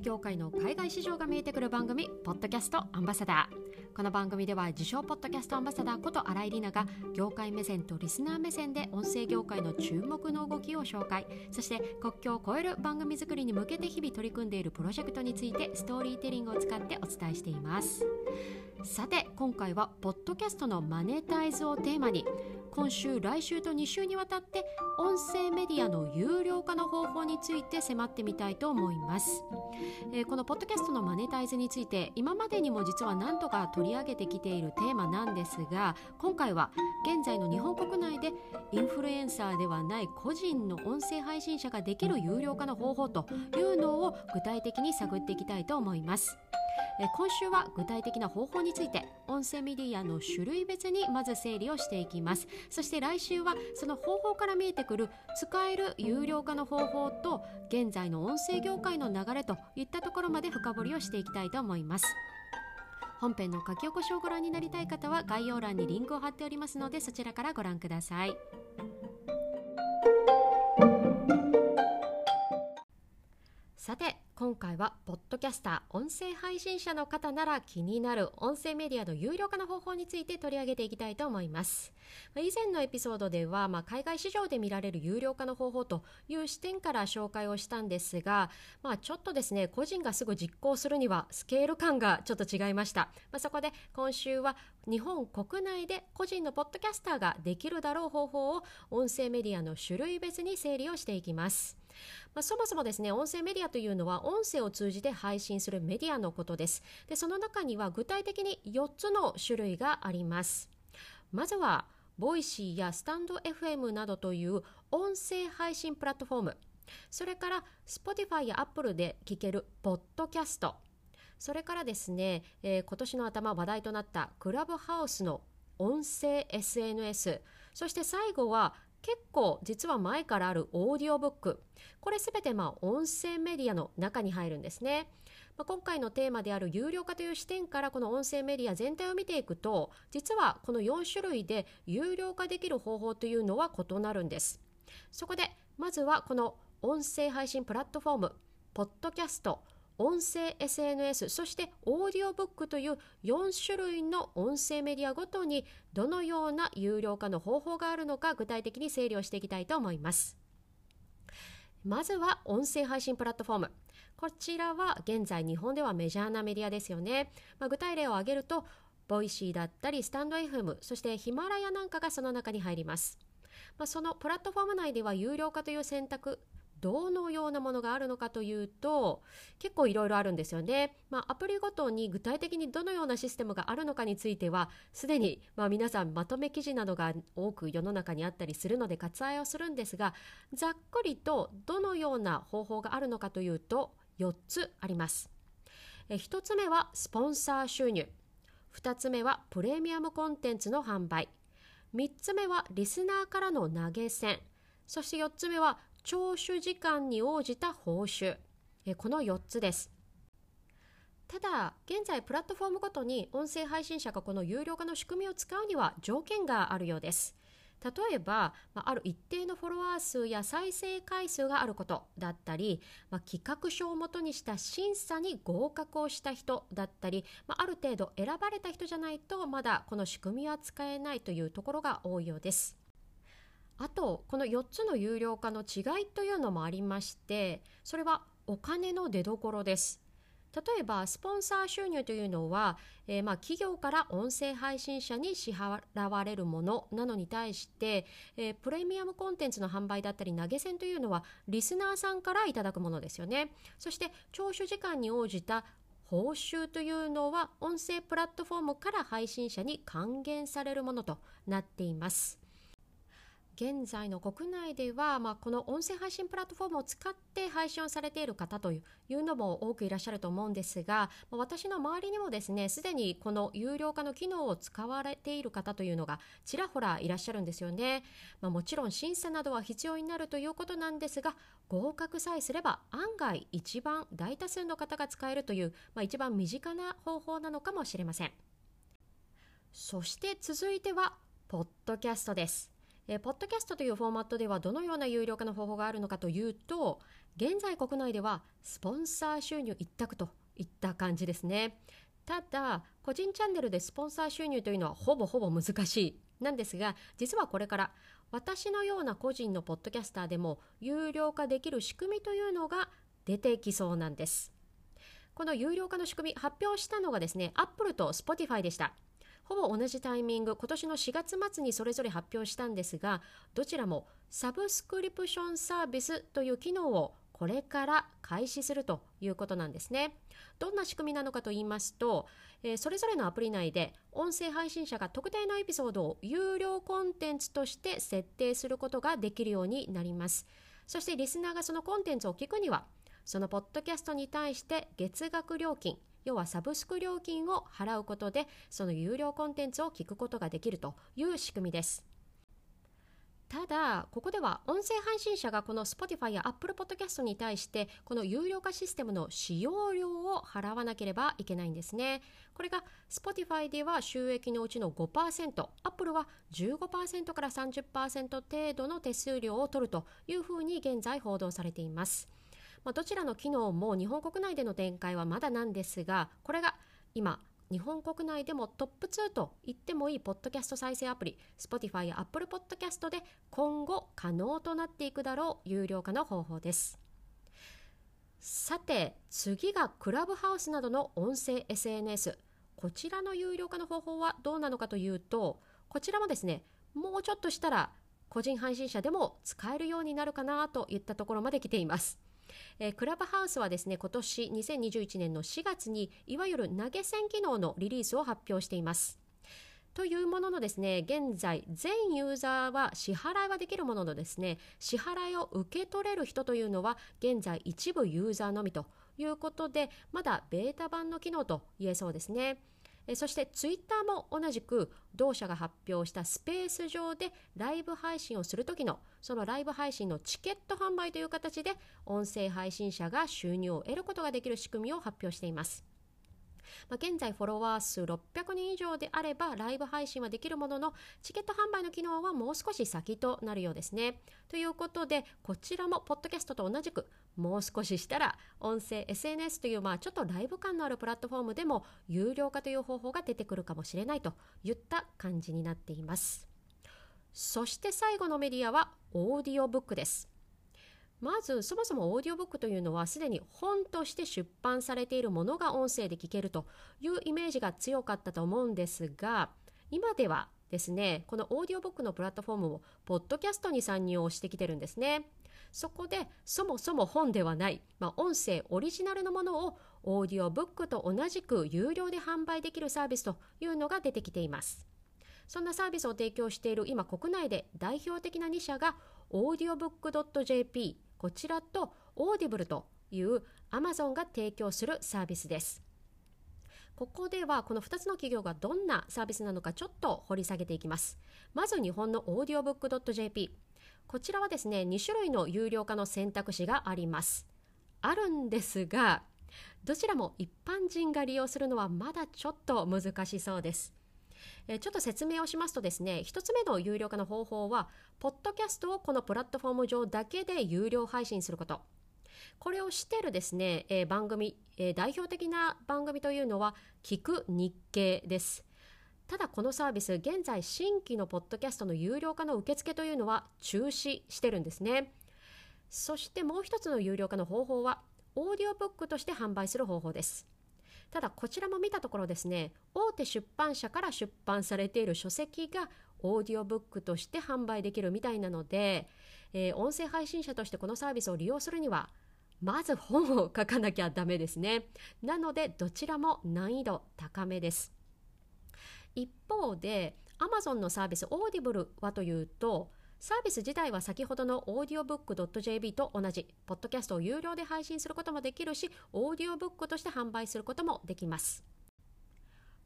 業界の海外市場が見えてくる番組ポッドキャストアンバサダー。この番組では自称ポッドキャストアンバサダーこと新井里奈が業界目線とリスナー目線で音声業界の注目の動きを紹介。そして国境を越える番組作りに向けて日々取り組んでいるプロジェクトについてストーリーテリングを使ってお伝えしています。さて今回はポッドキャストのマネタイズをテーマに今週来週と2週にわたって音声メディアの有料化の方法について迫ってみたいと思います、えー、このポッドキャストのマネタイズについて今までにも実は何度か取り上げてきているテーマなんですが今回は現在の日本国内でインフルエンサーではない個人の音声配信者ができる有料化の方法というのを具体的に探っていきたいと思います。え今週は具体的な方法について音声メディアの種類別にまず整理をしていきます。そして来週はその方法から見えてくる使える有料化の方法と現在の音声業界の流れといったところまで深掘りをしていきたいと思います。本編の書き起こしをご覧になりたい方は概要欄にリンクを貼っておりますのでそちらからご覧ください。さて今回はポッドキャスター音声配信者の方なら気になる音声メディアの有料化の方法について取り上げていきたいと思います。以前のエピソードでは、まあ、海外市場で見られる有料化の方法という視点から紹介をしたんですが、まあ、ちょっとですね個人がすぐ実行するにはスケール感がちょっと違いました、まあ、そこで今週は日本国内で個人のポッドキャスターができるだろう方法を音声メディアの種類別に整理をしていきます。まあ、そもそもですね音声メディアというのは音声を通じて配信するメディアのことです。でその中には具体的に4つの種類があります。まずはボイシーやスタンド FM などという音声配信プラットフォーム。それから Spotify や Apple で聞けるポッドキャスト。それからですね、えー、今年の頭話題となったクラブハウスの音声 SNS そして最後は結構実は前からあるオーディオブック。これすべてまあ音声メディアの中に入るんですね、まあ、今回のテーマである有料化という視点からこの音声メディア全体を見ていくと実はこの4種類で有料化できる方法というのは異なるんです。そこでまずはこの音声配信プラットフォームポッドキャスト音声 SNS そしてオーディオブックという4種類の音声メディアごとにどのような有料化の方法があるのか具体的に整理をしていきたいと思います。まずは音声配信プラットフォーム。こちらは現在日本ではメジャーなメディアですよね、まあ、具体例を挙げるとボイシーだったりスタンド FM そしてヒマラヤなんかがその中に入ります。まあ、そのプラットフォーム内では有料化という選択どのようなものがあるのかというと結構いろいろあるんですよね。まあ、アプリごとに具体的にどのようなシステムがあるのかについてはすでにまあ皆さんまとめ記事などが多く世の中にあったりするので割愛をするんですがざっくりとどのような方法があるのかというと4つあります。え1つ目はスポンサー収入2つ目はプレミアムコンテンツの販売3つ目はリスナーからの投げ銭そして4つ目は聴取時間に応じた報酬。この4つです。ただ現在プラットフォームごとに音声配信者がこの有料化の仕組みを使うには条件があるようです。例えば、ある一定のフォロワー数や再生回数があることだったり、ま企画書をもとにした審査に合格をした人だったり、まある程度選ばれた人じゃないとまだこの仕組みは使えないというところが多いようです。あとこの4つの有料化の違いというのもありましてそれはお金の出どころです。例えばスポンサー収入というのは、えー、まあ企業から音声配信者に支払われるものなのに対して、えー、プレミアムコンテンツの販売だったり投げ銭というのはリスナーさんからいただくものですよね。そして聴取時間に応じた報酬というのは音声プラットフォームから配信者に還元されるものとなっています。現在の国内では、まあ、この音声配信プラットフォームを使って配信をされている方というのも多くいらっしゃると思うんですが、まあ、私の周りにもですねすでにこの有料化の機能を使われている方というのがちらほらいらっしゃるんですよね、まあ、もちろん審査などは必要になるということなんですが合格さえすれば案外一番大多数の方が使えるという、まあ、一番身近な方法なのかもしれません。そして続いてはポッドキャストです。えー、ポッドキャストというフォーマットではどのような有料化の方法があるのかというと現在国内ではスポンサー収入一択といった感じですね。ただ個人チャンネルでスポンサー収入というのはほぼほぼ難しいなんですが実はこれから私のような個人のポッドキャスターでも有料化できる仕組みというのが出てきそうなんです。この有料化の仕組み発表したのがですねアップルと Spotify でした。ほぼ同じタイミング今年の4月末にそれぞれ発表したんですがどちらもサブスクリプションサービスという機能をこれから開始するということなんですね。どんな仕組みなのかと言いますと、えー、それぞれのアプリ内で音声配信者が特定のエピソードを有料コンテンツとして設定することができるようになります。そしてリスナーがそのコンテンツを聞くには、そのポッドキャストに対して月額料金、要はサブスク料金を払うことで、その有料コンテンツを聞くことができるという仕組みです。ただ、ここでは音声配信者がこの Spotify や Apple Podcast に対してこの有料化システムの使用料を払わなければいけないんですね。これが Spotify では収益のうちの5%、Apple は15%から30%程度の手数料を取るというふうに現在報道されています。まあ、どちらの機能も日本国内での展開はまだなんですが、これが今日本国内でもトップ2と言ってもいいポッドキャスト再生アプリ Spotify や Apple Podcast で今後可能となっていくだろう有料化の方法です。さて次がクラブハウスなどの音声 SNS こちらの有料化の方法はどうなのかというとこちらもですねもうちょっとしたら個人配信者でも使えるようになるかなといったところまで来ています。えー、クラブハウスはですね今年2021年の4月にいわゆる投げ銭機能のリリースを発表しています。というもののですね、現在、全ユーザーは支払いはできるもののですね、支払いを受け取れる人というのは、現在一部ユーザーのみということで、まだベータ版の機能と言えそうですね。えそしてツイッターも同じく同社が発表したスペース上でライブ配信をするときのそのライブ配信のチケット販売という形で音声配信者が収入を得ることができる仕組みを発表しています。ま、現在フォロワー数600人以上であればライブ配信はできるもののチケット販売の機能はもう少し先となるようですね。ということでこちらもポッドキャストと同じくもう少ししたら音声 SNS というまあちょっとライブ感のあるプラットフォームでも有料化という方法が出てくるかもしれないといった感じになっています。そして最後のメディアはオーディオブックです。まずそもそもオーディオブックというのはすでに本として出版されているものが音声で聞けるというイメージが強かったと思うんですが今ではですね。このオーディオブックのプラットフォームをポッドキャストに参入をしてきてるんですね。そこでそもそも本ではない、まあ、音声オリジナルのものをオーディオブックと同じく有料で販売できるサービスというのが出てきています。そんなサービスを提供している今国内で代表的な2社がオーディオブック .jp こちらとオーディブルという Amazon が提供するサービスです。ここではこの2つの企業がどんなサービスなのかちょっと掘り下げていきます。まず日本のオーディオブック .jp。こちらはですね、2種類の有料化の選択肢があります。あるんですが、どちらも一般人が利用するのはまだちょっと難しそうです。えちょっと説明をしますとですね、1つ目の有料化の方法は、ポッドキャストをこのプラットフォーム上だけで有料配信すること。これをしてるですね、えー、番組、えー、代表的な番組というのは、聞く日経です。ただこのサービス、現在新規のポッドキャストの有料化の受付というのは中止してるんですね。そしてもう一つの有料化の方法は、オーディオブックとして販売する方法です。ただこちらも見たところですね大手出版社から出版されている書籍がオーディオブックとして販売できるみたいなので、えー、音声配信者としてこのサービスを利用するにはまず本を書かなきゃダメですねなのでどちらも難易度高めです一方で Amazon のサービス Audible はというとサービス自体は先ほどの audiobook.jp と同じ、ポッドキャストを有料で配信することもできるし、オーディオブックとして販売することもできます。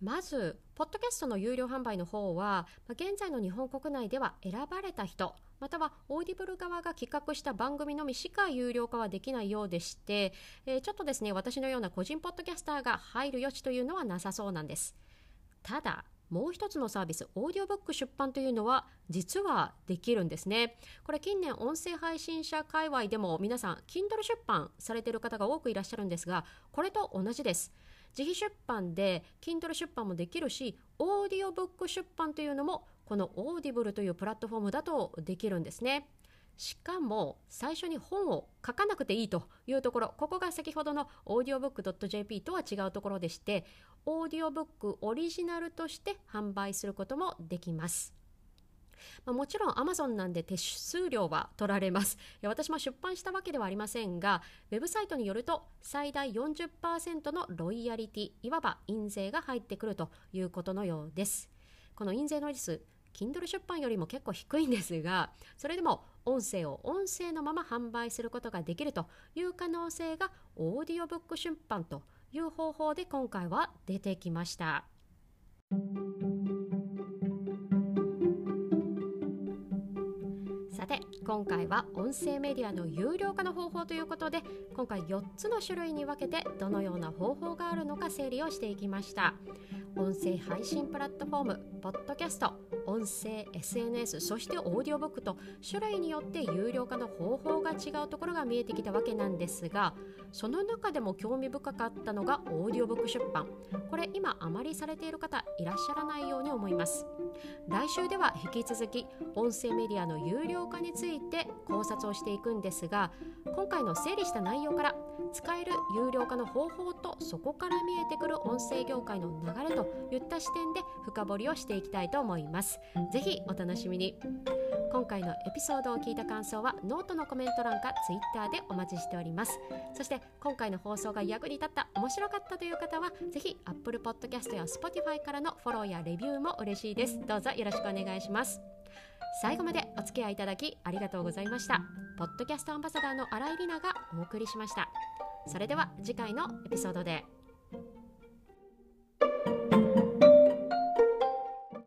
まず、ポッドキャストの有料販売の方は、現在の日本国内では選ばれた人、または Audible 側が企画した番組のみしか有料化はできないようでして、えー、ちょっとですね、私のような個人ポッドキャスターが入る余地というのはなさそうなんです。ただ、もう一つのサービスオーディオブック出版というのは実はできるんですねこれ近年音声配信者界隈でも皆さん Kindle 出版されている方が多くいらっしゃるんですがこれと同じです自費出版で Kindle 出版もできるしオーディオブック出版というのもこの Audible というプラットフォームだとできるんですね。しかも最初に本を書かなくていいというところここが先ほどの audiobook.jp とは違うところでしてオーディオブックオリジナルとして販売することもできます。まあ、もちろん Amazon なんで手数料は取られます私も出版したわけではありませんがウェブサイトによると最大40%のロイヤリティいわば印税が入ってくるということのようですこの印税の率 Kindle 出版よりも結構低いんですがそれでも音声を音声のまま販売することができるという可能性がオーディオブック出版という方法で今回は出てきました。今回は音声メディアの有料化の方法ということで今回4つの種類に分けてどのような方法があるのか整理をしていきました。音声配信プラットフォームポッドキャスト音声 SNS そしてオーディオブックと種類によって有料化の方法が違うところが見えてきたわけなんですがその中でも興味深かったのがオーディオブック出版。これ今あまりされている方いらっしゃらないように思います。来週では引き続き音声メディアの有料化について考察をしていくんですが今回の整理した内容から使える有料化の方法とそこから見えてくる音声業界の流れといった視点で深掘りをしていきたいと思います。ぜひお楽しみに。今回のエピソードを聞いた感想はノートのコメント欄か Twitter でお待ちしております。そして今回の放送が役に立った面白かったという方はぜひ Apple Podcast や Spotify からのフォローやレビューも嬉しいです。どうぞよろしくお願いします。最後までお付き合いいただきありがとうございました。ポッドキャストアンバサダーの新井里奈がお送りしました。それでは次回のエピソードで。